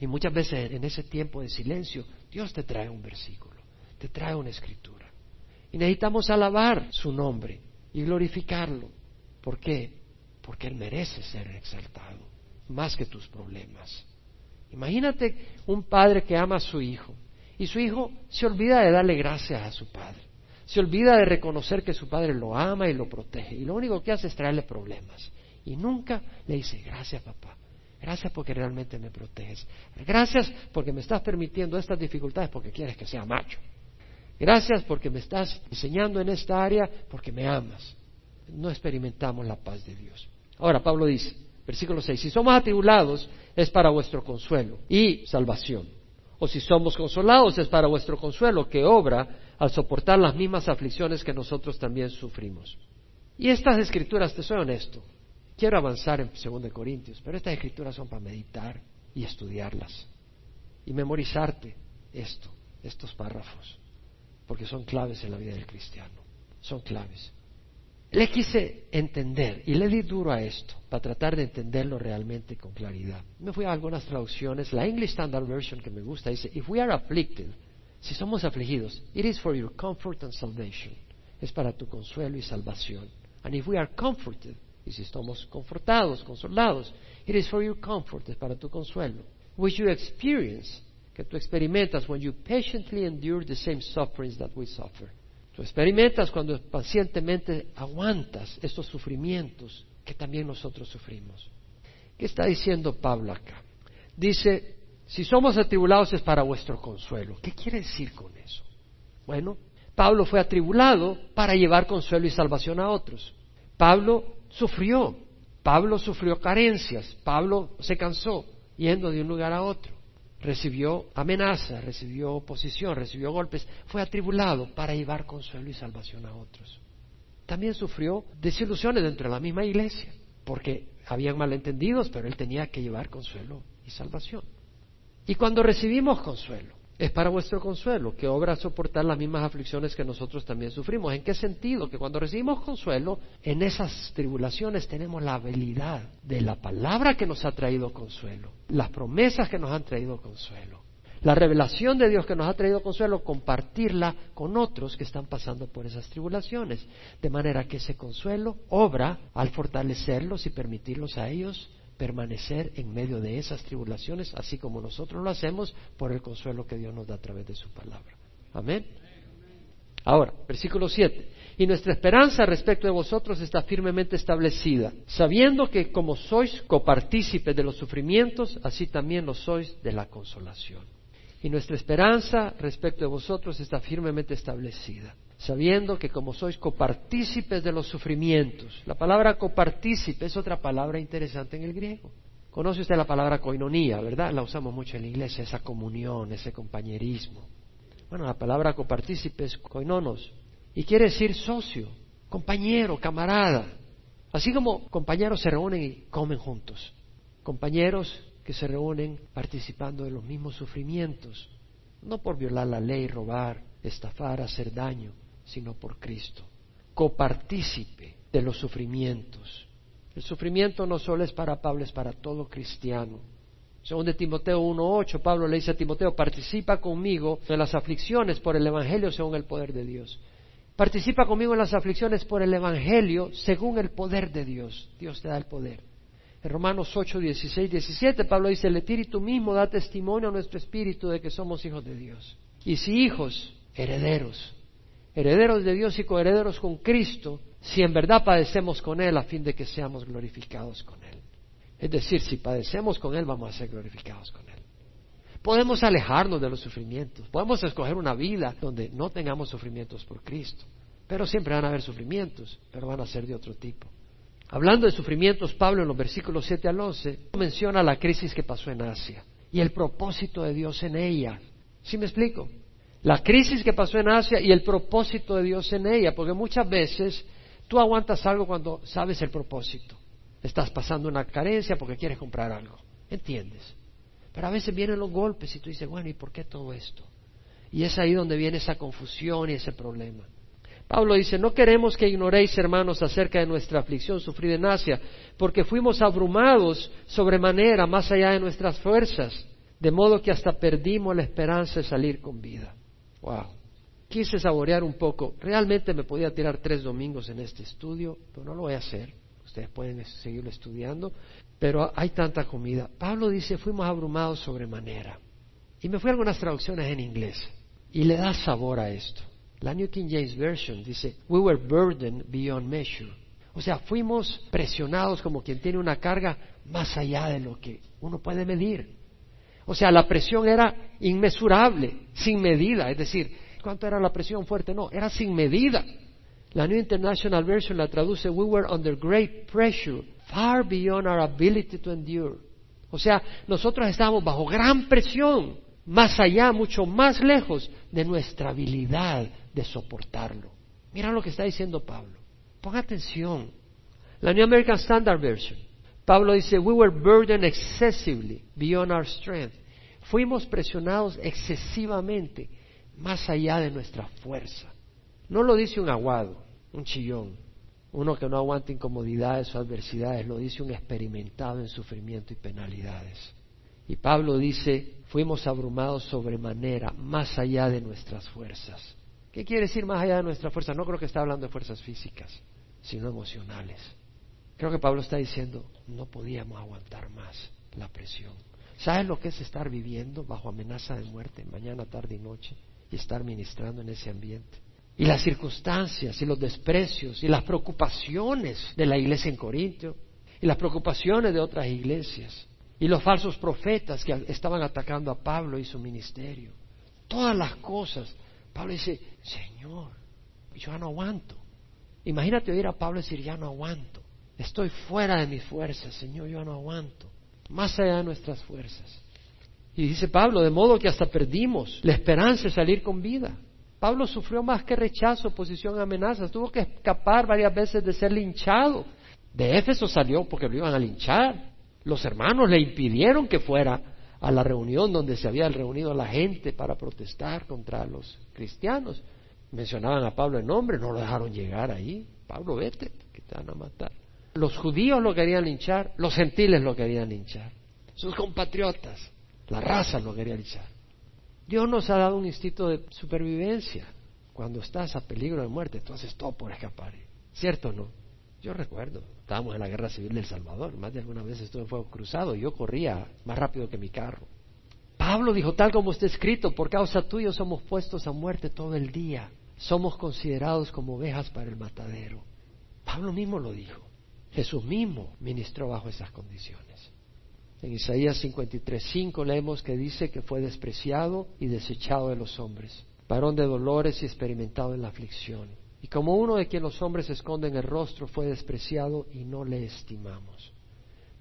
Y muchas veces en ese tiempo de silencio, Dios te trae un versículo, te trae una escritura. Y necesitamos alabar su nombre y glorificarlo. ¿Por qué? Porque Él merece ser exaltado, más que tus problemas. Imagínate un padre que ama a su hijo y su hijo se olvida de darle gracias a su padre. Se olvida de reconocer que su padre lo ama y lo protege. Y lo único que hace es traerle problemas. Y nunca le dice, gracias papá, Gracias porque realmente me proteges. Gracias porque me estás permitiendo estas dificultades porque quieres que sea macho. Gracias porque me estás enseñando en esta área porque me amas. No experimentamos la paz de Dios. Ahora Pablo dice, versículo 6, si somos atribulados es para vuestro consuelo y salvación. O si somos consolados es para vuestro consuelo que obra al soportar las mismas aflicciones que nosotros también sufrimos. Y estas escrituras, te soy honesto, Quiero avanzar en 2 Corintios, pero estas escrituras son para meditar y estudiarlas y memorizarte esto, estos párrafos, porque son claves en la vida del cristiano, son claves. Le quise entender y le di duro a esto para tratar de entenderlo realmente con claridad. Me fui a algunas traducciones. La English Standard Version que me gusta dice, If we are afflicted, si somos afligidos, it is for your comfort and salvation. Es para tu consuelo y salvación. And if we are comforted, y si estamos confortados, consolados, it is for your comfort, es para tu consuelo. Which you experience, que tú experimentas when you patiently endure the same sufferings that we suffer. Experimentas cuando pacientemente aguantas estos sufrimientos que también nosotros sufrimos. ¿Qué está diciendo Pablo acá? Dice, si somos atribulados es para vuestro consuelo. ¿Qué quiere decir con eso? Bueno, Pablo fue atribulado para llevar consuelo y salvación a otros. Pablo sufrió. Pablo sufrió carencias. Pablo se cansó yendo de un lugar a otro. Recibió amenazas, recibió oposición, recibió golpes. Fue atribulado para llevar consuelo y salvación a otros. También sufrió desilusiones dentro de la misma iglesia, porque habían malentendidos, pero él tenía que llevar consuelo y salvación. Y cuando recibimos consuelo, es para vuestro consuelo, que obra soportar las mismas aflicciones que nosotros también sufrimos. ¿En qué sentido? Que cuando recibimos consuelo, en esas tribulaciones tenemos la habilidad de la palabra que nos ha traído consuelo, las promesas que nos han traído consuelo, la revelación de Dios que nos ha traído consuelo, compartirla con otros que están pasando por esas tribulaciones. De manera que ese consuelo obra al fortalecerlos y permitirlos a ellos permanecer en medio de esas tribulaciones, así como nosotros lo hacemos por el consuelo que Dios nos da a través de su palabra. Amén. Ahora, versículo 7. Y nuestra esperanza respecto de vosotros está firmemente establecida, sabiendo que como sois copartícipes de los sufrimientos, así también lo sois de la consolación. Y nuestra esperanza respecto de vosotros está firmemente establecida, sabiendo que como sois copartícipes de los sufrimientos, la palabra copartícipe es otra palabra interesante en el griego. Conoce usted la palabra coinonía, ¿verdad? La usamos mucho en la iglesia, esa comunión, ese compañerismo. Bueno, la palabra copartícipe es coinonos y quiere decir socio, compañero, camarada. Así como compañeros se reúnen y comen juntos. Compañeros que se reúnen participando de los mismos sufrimientos, no por violar la ley, robar, estafar, hacer daño, sino por Cristo. Copartícipe de los sufrimientos. El sufrimiento no solo es para Pablo, es para todo cristiano. Según de Timoteo 1.8, Pablo le dice a Timoteo, participa conmigo en las aflicciones por el Evangelio según el poder de Dios. Participa conmigo en las aflicciones por el Evangelio según el poder de Dios. Dios te da el poder. En Romanos 8, 16, 17, Pablo dice, el espíritu mismo da testimonio a nuestro espíritu de que somos hijos de Dios. Y si hijos, herederos, herederos de Dios y coherederos con Cristo, si en verdad padecemos con Él a fin de que seamos glorificados con Él. Es decir, si padecemos con Él, vamos a ser glorificados con Él. Podemos alejarnos de los sufrimientos, podemos escoger una vida donde no tengamos sufrimientos por Cristo, pero siempre van a haber sufrimientos, pero van a ser de otro tipo. Hablando de sufrimientos, Pablo en los versículos 7 al 11 menciona la crisis que pasó en Asia y el propósito de Dios en ella. ¿Sí me explico? La crisis que pasó en Asia y el propósito de Dios en ella, porque muchas veces tú aguantas algo cuando sabes el propósito. Estás pasando una carencia porque quieres comprar algo. ¿Entiendes? Pero a veces vienen los golpes y tú dices, bueno, ¿y por qué todo esto? Y es ahí donde viene esa confusión y ese problema. Pablo dice, no queremos que ignoréis, hermanos, acerca de nuestra aflicción sufrida en Asia, porque fuimos abrumados sobremanera más allá de nuestras fuerzas, de modo que hasta perdimos la esperanza de salir con vida. Wow. Quise saborear un poco. Realmente me podía tirar tres domingos en este estudio, pero no lo voy a hacer ustedes pueden seguir estudiando, pero hay tanta comida. Pablo dice, fuimos abrumados sobremanera. Y me fui algunas traducciones en inglés, y le da sabor a esto. La New King James Version dice, we were burdened beyond measure. O sea, fuimos presionados como quien tiene una carga más allá de lo que uno puede medir. O sea, la presión era inmesurable, sin medida. Es decir, ¿cuánto era la presión fuerte? No, era sin medida. La New International Version la traduce, we were under great pressure, far beyond our ability to endure. O sea, nosotros estábamos bajo gran presión, más allá, mucho más lejos de nuestra habilidad de soportarlo. Mira lo que está diciendo Pablo. Ponga atención. La New American Standard Version. Pablo dice, we were burdened excessively beyond our strength. Fuimos presionados excesivamente, más allá de nuestra fuerza. No lo dice un aguado, un chillón, uno que no aguanta incomodidades o adversidades, lo dice un experimentado en sufrimiento y penalidades. Y Pablo dice, fuimos abrumados sobremanera, más allá de nuestras fuerzas. ¿Qué quiere decir más allá de nuestras fuerzas? No creo que está hablando de fuerzas físicas, sino emocionales. Creo que Pablo está diciendo, no podíamos aguantar más la presión. ¿Sabes lo que es estar viviendo bajo amenaza de muerte mañana, tarde y noche y estar ministrando en ese ambiente? y las circunstancias y los desprecios y las preocupaciones de la iglesia en Corintio y las preocupaciones de otras iglesias y los falsos profetas que estaban atacando a Pablo y su ministerio. Todas las cosas. Pablo dice, Señor, yo no aguanto. Imagínate oír a Pablo decir, ya no aguanto. Estoy fuera de mis fuerzas, Señor, yo no aguanto. Más allá de nuestras fuerzas. Y dice Pablo, de modo que hasta perdimos la esperanza de salir con vida. Pablo sufrió más que rechazo, oposición, amenazas. Tuvo que escapar varias veces de ser linchado. De Éfeso salió porque lo iban a linchar. Los hermanos le impidieron que fuera a la reunión donde se había reunido la gente para protestar contra los cristianos. Mencionaban a Pablo en nombre, no lo dejaron llegar ahí. Pablo, vete, que te van a matar. Los judíos lo querían linchar, los gentiles lo querían linchar. Sus compatriotas, la raza lo quería linchar. Dios nos ha dado un instinto de supervivencia. Cuando estás a peligro de muerte, tú haces todo por escapar. ¿Cierto o no? Yo recuerdo, estábamos en la guerra civil del Salvador, más de alguna vez estuve en fuego cruzado, y yo corría más rápido que mi carro. Pablo dijo, tal como está escrito, por causa tuya somos puestos a muerte todo el día, somos considerados como ovejas para el matadero. Pablo mismo lo dijo, Jesús mismo ministró bajo esas condiciones. En Isaías 53:5 leemos que dice que fue despreciado y desechado de los hombres, varón de dolores y experimentado en la aflicción. Y como uno de quien los hombres esconden el rostro, fue despreciado y no le estimamos.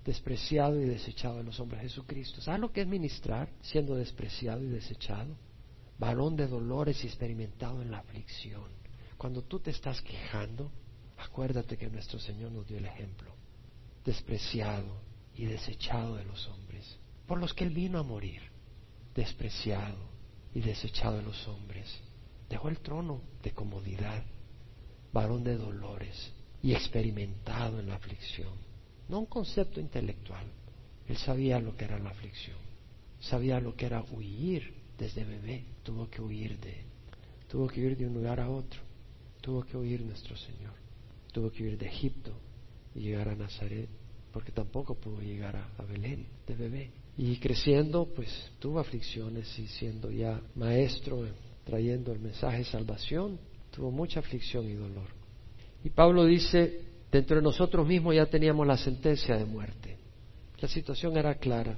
Despreciado y desechado de los hombres Jesucristo. ¿Sabes lo que es ministrar siendo despreciado y desechado? Varón de dolores y experimentado en la aflicción. Cuando tú te estás quejando, acuérdate que nuestro Señor nos dio el ejemplo. Despreciado, y desechado de los hombres, por los que Él vino a morir, despreciado y desechado de los hombres. Dejó el trono de comodidad, varón de dolores y experimentado en la aflicción. No un concepto intelectual. Él sabía lo que era la aflicción, sabía lo que era huir desde bebé, tuvo que huir de, tuvo que huir de un lugar a otro, tuvo que huir nuestro Señor, tuvo que huir de Egipto y llegar a Nazaret porque tampoco pudo llegar a, Belén de bebé. Y creciendo, pues tuvo aflicciones y siendo ya maestro, trayendo el mensaje de salvación, tuvo mucha aflicción y dolor. Y Pablo dice, dentro de nosotros mismos ya teníamos la sentencia de muerte. La situación era clara.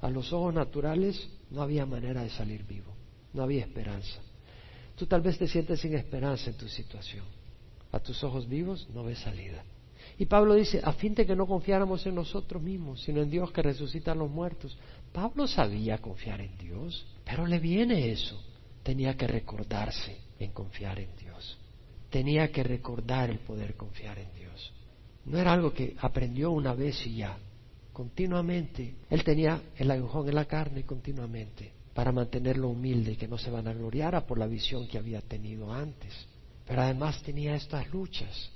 A los ojos naturales no había manera de salir vivo, no había esperanza. Tú tal vez te sientes sin esperanza en tu situación. A tus ojos vivos no ves salida. Y Pablo dice, a fin de que no confiáramos en nosotros mismos, sino en Dios que resucita a los muertos. Pablo sabía confiar en Dios, pero le viene eso. Tenía que recordarse en confiar en Dios. Tenía que recordar el poder confiar en Dios. No era algo que aprendió una vez y ya. Continuamente. Él tenía el aguijón en la carne continuamente para mantenerlo humilde y que no se vanagloriara por la visión que había tenido antes. Pero además tenía estas luchas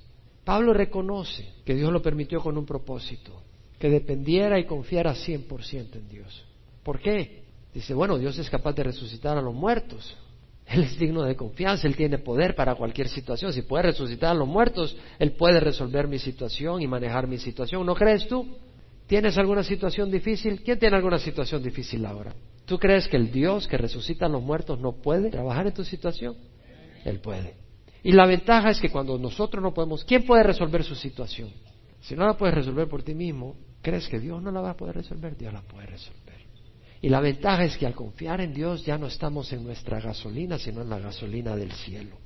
Pablo reconoce que Dios lo permitió con un propósito, que dependiera y confiara 100% en Dios. ¿Por qué? Dice, bueno, Dios es capaz de resucitar a los muertos. Él es digno de confianza, Él tiene poder para cualquier situación. Si puede resucitar a los muertos, Él puede resolver mi situación y manejar mi situación. ¿No crees tú? ¿Tienes alguna situación difícil? ¿Quién tiene alguna situación difícil ahora? ¿Tú crees que el Dios que resucita a los muertos no puede trabajar en tu situación? Él puede. Y la ventaja es que cuando nosotros no podemos, ¿quién puede resolver su situación? Si no la puedes resolver por ti mismo, ¿crees que Dios no la va a poder resolver? Dios la puede resolver. Y la ventaja es que al confiar en Dios ya no estamos en nuestra gasolina, sino en la gasolina del cielo.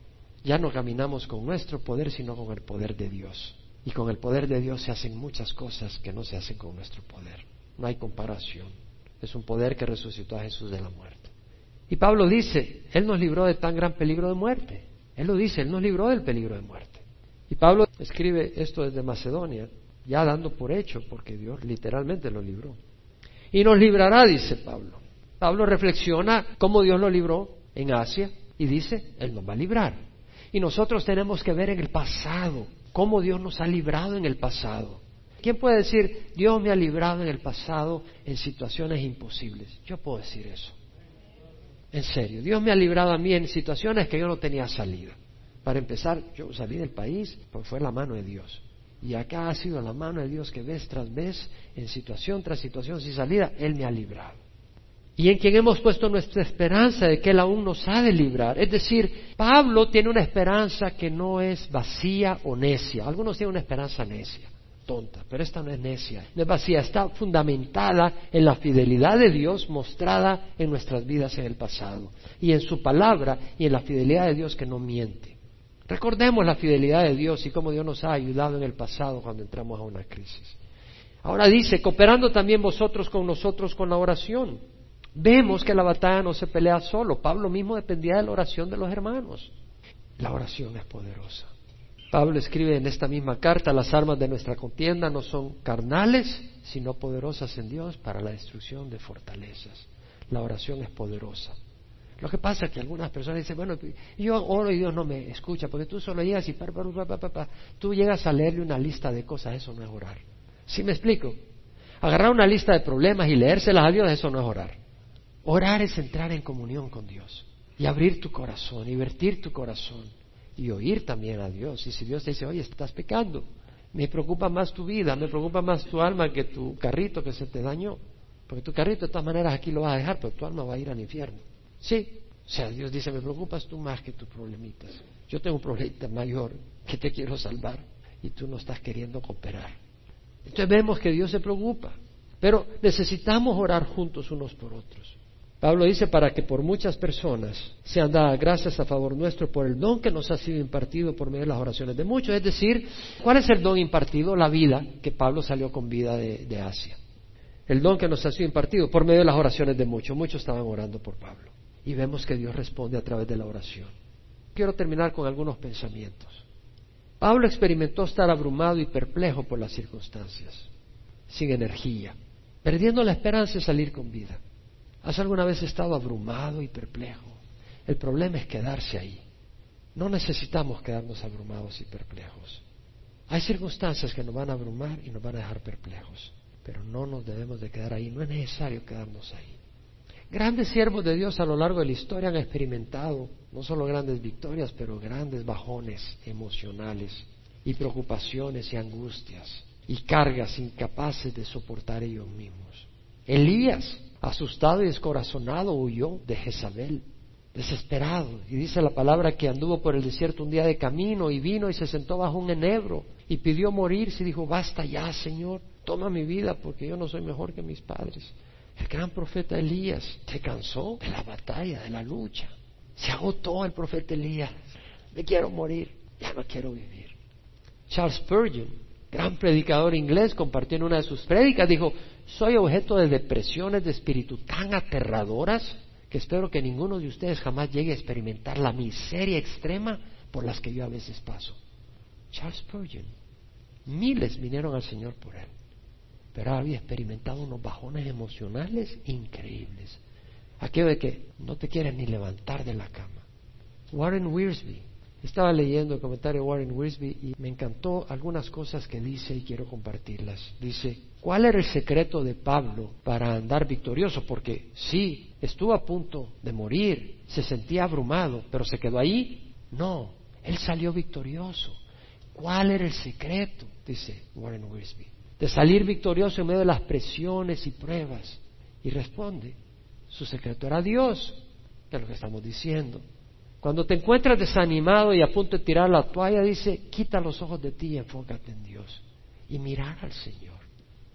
Ya no caminamos con nuestro poder, sino con el poder de Dios. Y con el poder de Dios se hacen muchas cosas que no se hacen con nuestro poder. No hay comparación. Es un poder que resucitó a Jesús de la muerte. Y Pablo dice, Él nos libró de tan gran peligro de muerte. Él lo dice, Él nos libró del peligro de muerte. Y Pablo escribe esto desde Macedonia, ya dando por hecho, porque Dios literalmente lo libró. Y nos librará, dice Pablo. Pablo reflexiona cómo Dios lo libró en Asia y dice, Él nos va a librar. Y nosotros tenemos que ver en el pasado, cómo Dios nos ha librado en el pasado. ¿Quién puede decir, Dios me ha librado en el pasado en situaciones imposibles? Yo puedo decir eso. En serio, Dios me ha librado a mí en situaciones que yo no tenía salida. Para empezar, yo salí del país, pues fue la mano de Dios. Y acá ha sido la mano de Dios que vez tras vez, en situación tras situación sin salida, Él me ha librado. Y en quien hemos puesto nuestra esperanza de que Él aún nos ha de librar. Es decir, Pablo tiene una esperanza que no es vacía o necia. Algunos tienen una esperanza necia tonta, pero esta no es necia, no es vacía, está fundamentada en la fidelidad de Dios mostrada en nuestras vidas en el pasado y en su palabra y en la fidelidad de Dios que no miente. Recordemos la fidelidad de Dios y cómo Dios nos ha ayudado en el pasado cuando entramos a una crisis. Ahora dice, cooperando también vosotros con nosotros con la oración. Vemos que la batalla no se pelea solo. Pablo mismo dependía de la oración de los hermanos. La oración es poderosa. Pablo escribe en esta misma carta, las armas de nuestra contienda no son carnales, sino poderosas en Dios para la destrucción de fortalezas. La oración es poderosa. Lo que pasa es que algunas personas dicen, bueno, yo oro y Dios no me escucha, porque tú solo llegas y pa, tú llegas a leerle una lista de cosas, eso no es orar. ¿Sí me explico? Agarrar una lista de problemas y leérselas a Dios, eso no es orar. Orar es entrar en comunión con Dios y abrir tu corazón y vertir tu corazón y oír también a Dios. Y si Dios te dice, oye, estás pecando, me preocupa más tu vida, me preocupa más tu alma que tu carrito que se te dañó. Porque tu carrito de todas maneras aquí lo vas a dejar, pero tu alma va a ir al infierno. Sí, o sea, Dios dice, me preocupas tú más que tus problemitas. Yo tengo un problema mayor que te quiero salvar y tú no estás queriendo cooperar. Entonces vemos que Dios se preocupa, pero necesitamos orar juntos unos por otros. Pablo dice para que por muchas personas sean dadas gracias a favor nuestro por el don que nos ha sido impartido por medio de las oraciones de muchos. Es decir, ¿cuál es el don impartido? La vida, que Pablo salió con vida de, de Asia. El don que nos ha sido impartido por medio de las oraciones de muchos. Muchos estaban orando por Pablo y vemos que Dios responde a través de la oración. Quiero terminar con algunos pensamientos. Pablo experimentó estar abrumado y perplejo por las circunstancias, sin energía, perdiendo la esperanza de salir con vida. ¿Has alguna vez estado abrumado y perplejo? El problema es quedarse ahí. No necesitamos quedarnos abrumados y perplejos. Hay circunstancias que nos van a abrumar y nos van a dejar perplejos, pero no nos debemos de quedar ahí, no es necesario quedarnos ahí. Grandes siervos de Dios a lo largo de la historia han experimentado no solo grandes victorias, pero grandes bajones emocionales y preocupaciones y angustias y cargas incapaces de soportar ellos mismos. Elías, asustado y descorazonado, huyó de Jezabel, desesperado. Y dice la palabra que anduvo por el desierto un día de camino y vino y se sentó bajo un enebro y pidió morirse y dijo, basta ya, Señor, toma mi vida porque yo no soy mejor que mis padres. El gran profeta Elías se cansó de la batalla, de la lucha. Se agotó el profeta Elías. Me quiero morir, ya no quiero vivir. Charles Spurgeon, gran predicador inglés, compartió una de sus prédicas, dijo, soy objeto de depresiones de espíritu tan aterradoras que espero que ninguno de ustedes jamás llegue a experimentar la miseria extrema por las que yo a veces paso. Charles Spurgeon, miles vinieron al Señor por él pero había experimentado unos bajones emocionales increíbles. Aquello de que no te quieres ni levantar de la cama. Warren Wiersbe, estaba leyendo el comentario de Warren Wiersbe y me encantó algunas cosas que dice y quiero compartirlas. Dice, ¿cuál era el secreto de Pablo para andar victorioso? Porque sí, estuvo a punto de morir, se sentía abrumado, pero se quedó ahí. No, él salió victorioso. ¿Cuál era el secreto? Dice Warren Wiersbe de salir victorioso en medio de las presiones y pruebas. Y responde, su secreto era Dios, que es lo que estamos diciendo. Cuando te encuentras desanimado y a punto de tirar la toalla, dice, quita los ojos de ti y enfócate en Dios. Y mirar al Señor.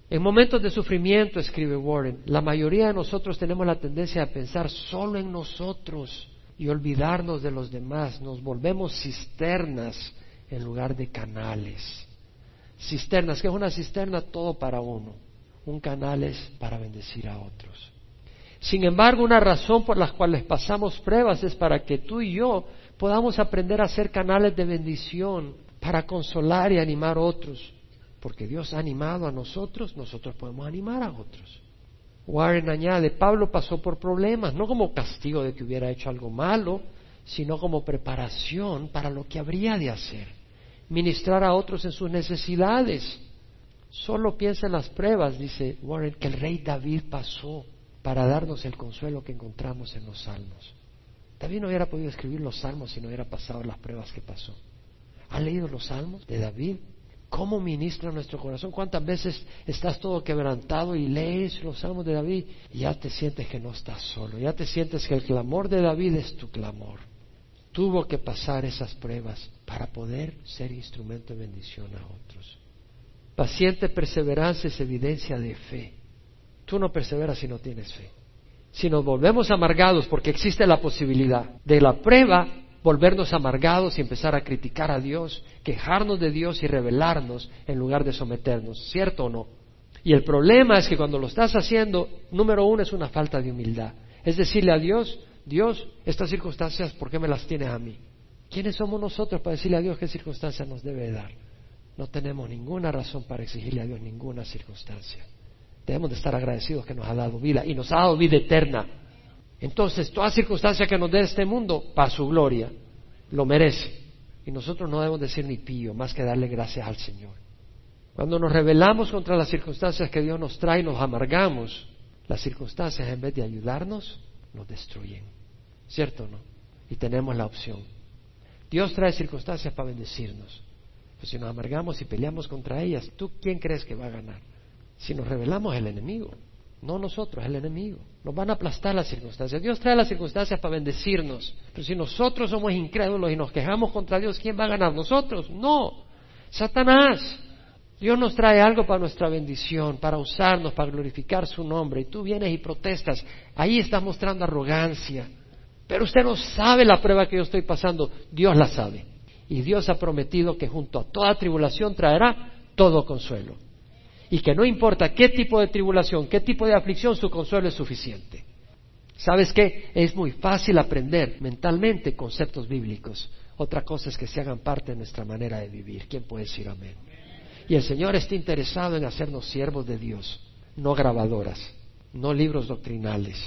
En momentos de sufrimiento, escribe Warren, la mayoría de nosotros tenemos la tendencia a pensar solo en nosotros y olvidarnos de los demás. Nos volvemos cisternas en lugar de canales cisternas. que es una cisterna? Todo para uno. Un canal es para bendecir a otros. Sin embargo, una razón por la cual pasamos pruebas es para que tú y yo podamos aprender a ser canales de bendición, para consolar y animar a otros. Porque Dios ha animado a nosotros, nosotros podemos animar a otros. Warren añade, Pablo pasó por problemas, no como castigo de que hubiera hecho algo malo, sino como preparación para lo que habría de hacer ministrar a otros en sus necesidades. Solo piensa en las pruebas, dice Warren, que el rey David pasó para darnos el consuelo que encontramos en los salmos. David no hubiera podido escribir los salmos si no hubiera pasado las pruebas que pasó. ¿Ha leído los salmos de David? ¿Cómo ministra nuestro corazón? ¿Cuántas veces estás todo quebrantado y lees los salmos de David y ya te sientes que no estás solo? Ya te sientes que el clamor de David es tu clamor tuvo que pasar esas pruebas para poder ser instrumento de bendición a otros. Paciente perseverancia es evidencia de fe. Tú no perseveras si no tienes fe. Si nos volvemos amargados, porque existe la posibilidad de la prueba, volvernos amargados y empezar a criticar a Dios, quejarnos de Dios y rebelarnos en lugar de someternos, ¿cierto o no? Y el problema es que cuando lo estás haciendo, número uno es una falta de humildad. Es decirle a Dios, Dios, estas circunstancias, ¿por qué me las tienes a mí? ¿Quiénes somos nosotros para decirle a Dios qué circunstancias nos debe dar? No tenemos ninguna razón para exigirle a Dios ninguna circunstancia. Debemos de estar agradecidos que nos ha dado vida y nos ha dado vida eterna. Entonces, toda circunstancia que nos dé este mundo, para su gloria, lo merece. Y nosotros no debemos decir ni pío, más que darle gracias al Señor. Cuando nos rebelamos contra las circunstancias que Dios nos trae y nos amargamos, Las circunstancias en vez de ayudarnos, nos destruyen. ¿Cierto o no? Y tenemos la opción. Dios trae circunstancias para bendecirnos. Pues si nos amargamos y peleamos contra ellas, ¿tú quién crees que va a ganar? Si nos rebelamos, el enemigo. No nosotros, el enemigo. Nos van a aplastar las circunstancias. Dios trae las circunstancias para bendecirnos. Pero si nosotros somos incrédulos y nos quejamos contra Dios, ¿quién va a ganar? ¿Nosotros? No. Satanás. Dios nos trae algo para nuestra bendición, para usarnos, para glorificar su nombre. Y tú vienes y protestas. Ahí estás mostrando arrogancia. Pero usted no sabe la prueba que yo estoy pasando. Dios la sabe. Y Dios ha prometido que junto a toda tribulación traerá todo consuelo. Y que no importa qué tipo de tribulación, qué tipo de aflicción, su consuelo es suficiente. ¿Sabes qué? Es muy fácil aprender mentalmente conceptos bíblicos. Otra cosa es que se hagan parte de nuestra manera de vivir. ¿Quién puede decir amén? Y el Señor está interesado en hacernos siervos de Dios, no grabadoras, no libros doctrinales,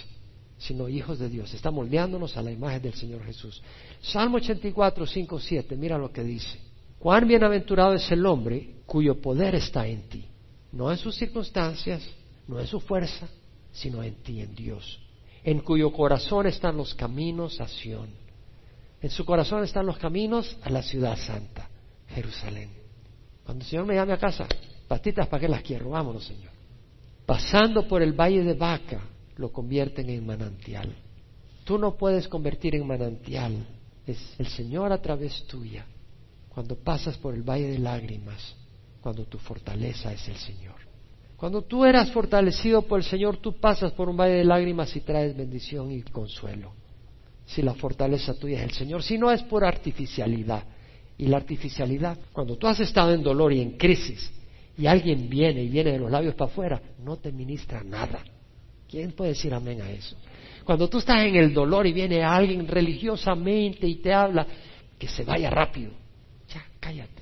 sino hijos de Dios. Está moldeándonos a la imagen del Señor Jesús. Salmo 84, 5, 7, mira lo que dice. Cuán bienaventurado es el hombre cuyo poder está en ti, no en sus circunstancias, no en su fuerza, sino en ti, en Dios, en cuyo corazón están los caminos a Sión. En su corazón están los caminos a la ciudad santa, Jerusalén. Cuando el Señor me llame a casa, patitas, ¿para qué las quiero? Vámonos, Señor. Pasando por el valle de Vaca, lo convierten en manantial. Tú no puedes convertir en manantial. Es el Señor a través tuya. Cuando pasas por el valle de lágrimas, cuando tu fortaleza es el Señor. Cuando tú eras fortalecido por el Señor, tú pasas por un valle de lágrimas y traes bendición y consuelo. Si la fortaleza tuya es el Señor, si no es por artificialidad, y la artificialidad. Cuando tú has estado en dolor y en crisis y alguien viene y viene de los labios para afuera, no te ministra nada. ¿Quién puede decir amén a eso? Cuando tú estás en el dolor y viene alguien religiosamente y te habla, que se vaya rápido. Ya, cállate.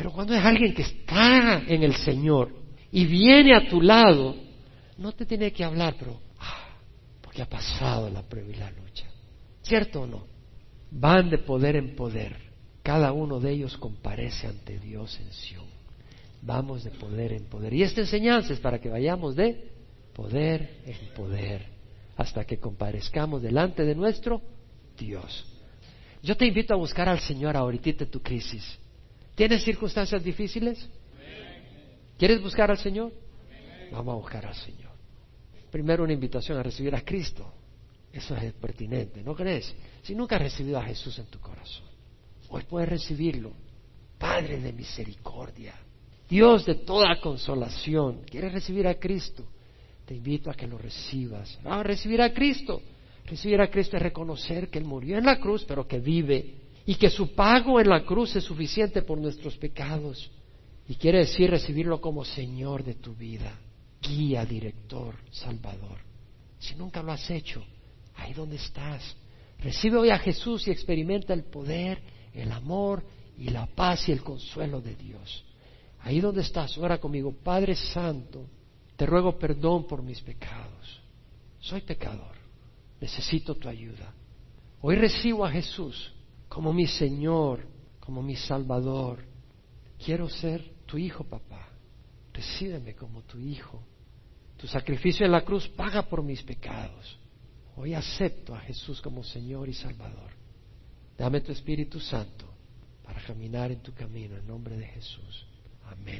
Pero cuando es alguien que está en el Señor y viene a tu lado, no te tiene que hablar, pero ah, porque ha pasado la prueba y la lucha. ¿Cierto o no? Van de poder en poder cada uno de ellos comparece ante Dios en Sion. Vamos de poder en poder. Y esta enseñanza es para que vayamos de poder en poder hasta que comparezcamos delante de nuestro Dios. Yo te invito a buscar al Señor ahorita en tu crisis. ¿Tienes circunstancias difíciles? ¿Quieres buscar al Señor? Vamos a buscar al Señor. Primero una invitación a recibir a Cristo. Eso es pertinente, ¿no crees? Si nunca has recibido a Jesús en tu corazón Hoy puedes recibirlo. Padre de misericordia, Dios de toda consolación. ¿Quieres recibir a Cristo? Te invito a que lo recibas. Vamos a recibir a Cristo. Recibir a Cristo es reconocer que Él murió en la cruz, pero que vive. Y que su pago en la cruz es suficiente por nuestros pecados. Y quiere decir recibirlo como Señor de tu vida, guía, director, salvador. Si nunca lo has hecho, ahí donde estás, recibe hoy a Jesús y experimenta el poder el amor y la paz y el consuelo de Dios. Ahí donde estás, ora conmigo, Padre Santo, te ruego perdón por mis pecados. Soy pecador, necesito tu ayuda. Hoy recibo a Jesús como mi Señor, como mi Salvador. Quiero ser tu hijo, papá. Recíbeme como tu hijo. Tu sacrificio en la cruz paga por mis pecados. Hoy acepto a Jesús como Señor y Salvador. Dame tu Espíritu Santo para caminar en tu camino en nombre de Jesús. Amén.